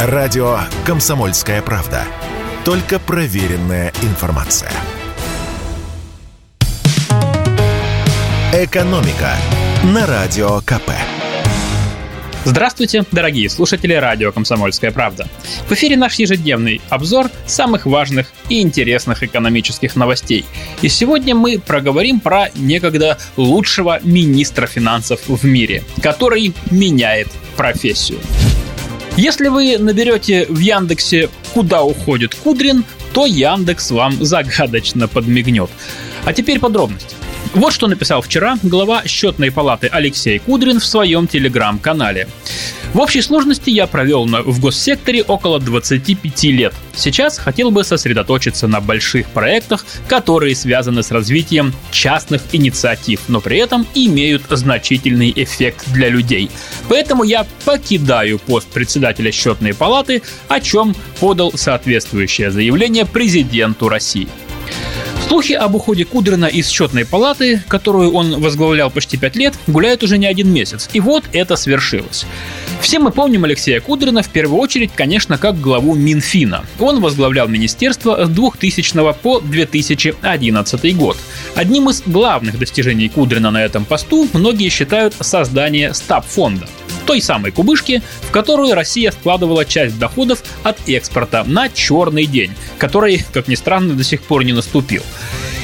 Радио «Комсомольская правда». Только проверенная информация. «Экономика» на Радио КП. Здравствуйте, дорогие слушатели радио «Комсомольская правда». В эфире наш ежедневный обзор самых важных и интересных экономических новостей. И сегодня мы проговорим про некогда лучшего министра финансов в мире, который меняет профессию. Если вы наберете в Яндексе «Куда уходит Кудрин», то Яндекс вам загадочно подмигнет. А теперь подробности. Вот что написал вчера глава счетной палаты Алексей Кудрин в своем телеграм-канале. В общей сложности я провел в госсекторе около 25 лет. Сейчас хотел бы сосредоточиться на больших проектах, которые связаны с развитием частных инициатив, но при этом имеют значительный эффект для людей. Поэтому я покидаю пост председателя счетной палаты, о чем подал соответствующее заявление президенту России. Слухи об уходе Кудрина из счетной палаты, которую он возглавлял почти пять лет, гуляют уже не один месяц. И вот это свершилось. Все мы помним Алексея Кудрина в первую очередь, конечно, как главу Минфина. Он возглавлял министерство с 2000 по 2011 год. Одним из главных достижений Кудрина на этом посту многие считают создание стаб-фонда той самой кубышки, в которую Россия вкладывала часть доходов от экспорта на черный день, который, как ни странно, до сих пор не наступил.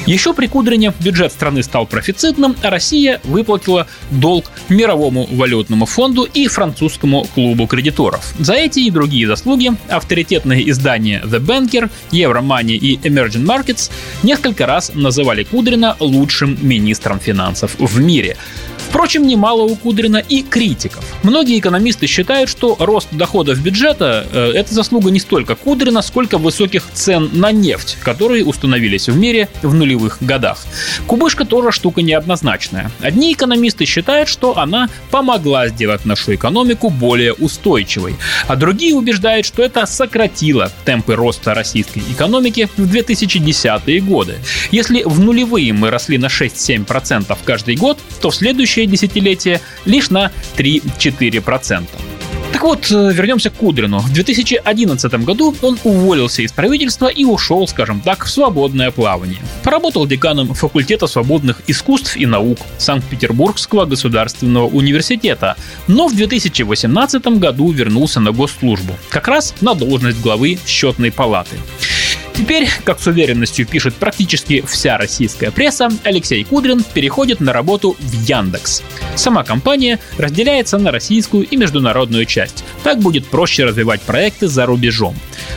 Еще при Кудрине бюджет страны стал профицитным, а Россия выплатила долг Мировому валютному фонду и французскому клубу кредиторов. За эти и другие заслуги авторитетные издания The Banker, Euromoney и Emerging Markets несколько раз называли Кудрина лучшим министром финансов в мире. Впрочем, немало у Кудрина и критиков. Многие экономисты считают, что рост доходов бюджета э, – это заслуга не столько Кудрина, сколько высоких цен на нефть, которые установились в мире в нулевых годах. Кубышка тоже штука неоднозначная. Одни экономисты считают, что она помогла сделать нашу экономику более устойчивой, а другие убеждают, что это сократило темпы роста российской экономики в 2010-е годы. Если в нулевые мы росли на 6-7% каждый год, то в следующие следующее десятилетие лишь на 3-4%. Так вот, э, вернемся к Кудрину. В 2011 году он уволился из правительства и ушел, скажем так, в свободное плавание. Поработал деканом факультета свободных искусств и наук Санкт-Петербургского государственного университета, но в 2018 году вернулся на госслужбу, как раз на должность главы счетной палаты. Теперь, как с уверенностью пишет практически вся российская пресса, Алексей Кудрин переходит на работу в Яндекс. Сама компания разделяется на российскую и международную часть. Так будет проще развивать проекты за рубежом.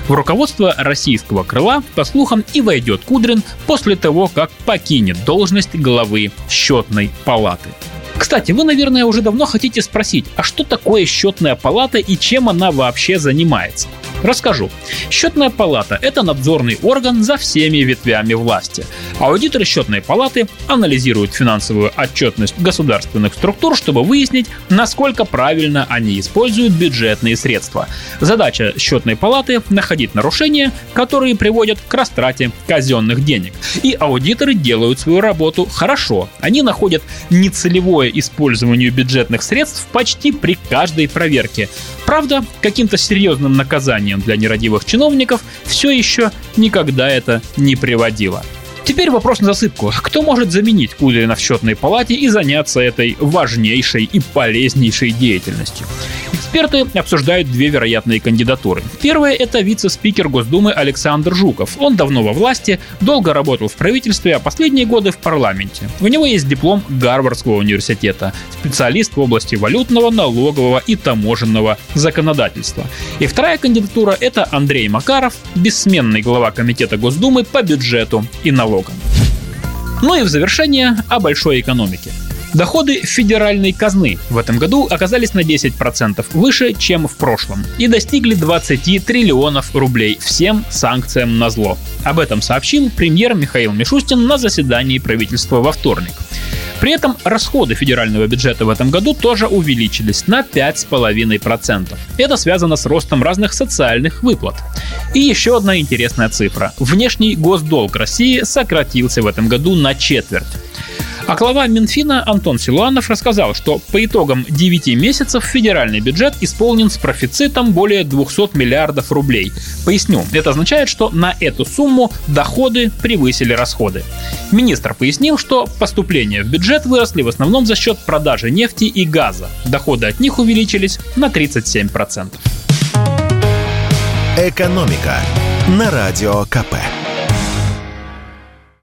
В руководство российского крыла, по слухам, и войдет Кудрин после того, как покинет должность главы счетной палаты. Кстати, вы, наверное, уже давно хотите спросить, а что такое счетная палата и чем она вообще занимается? Расскажу. Счетная палата – это надзорный орган за всеми ветвями власти. Аудиторы счетной палаты анализируют финансовую отчетность государственных структур, чтобы выяснить, насколько правильно они используют бюджетные средства. Задача счетной палаты – находить нарушения, которые приводят к растрате казенных денег. И аудиторы делают свою работу хорошо. Они находят нецелевое использование бюджетных средств почти при каждой проверке. Правда, каким-то серьезным наказанием для нерадивых чиновников все еще никогда это не приводило. Теперь вопрос на засыпку. Кто может заменить Кудрина в счетной палате и заняться этой важнейшей и полезнейшей деятельностью? Эксперты обсуждают две вероятные кандидатуры. Первая – это вице-спикер Госдумы Александр Жуков. Он давно во власти, долго работал в правительстве, а последние годы в парламенте. У него есть диплом Гарвардского университета, специалист в области валютного, налогового и таможенного законодательства. И вторая кандидатура – это Андрей Макаров, бессменный глава Комитета Госдумы по бюджету и налогам. Ну и в завершение о большой экономике. Доходы федеральной казны в этом году оказались на 10% выше, чем в прошлом, и достигли 20 триллионов рублей всем санкциям на зло. Об этом сообщил премьер Михаил Мишустин на заседании правительства во вторник. При этом расходы федерального бюджета в этом году тоже увеличились на 5,5%. Это связано с ростом разных социальных выплат. И еще одна интересная цифра. Внешний госдолг России сократился в этом году на четверть. А глава Минфина Антон Силуанов рассказал, что по итогам 9 месяцев федеральный бюджет исполнен с профицитом более 200 миллиардов рублей. Поясню, это означает, что на эту сумму доходы превысили расходы. Министр пояснил, что поступления в бюджет выросли в основном за счет продажи нефти и газа. Доходы от них увеличились на 37%. «Экономика» на Радио КП.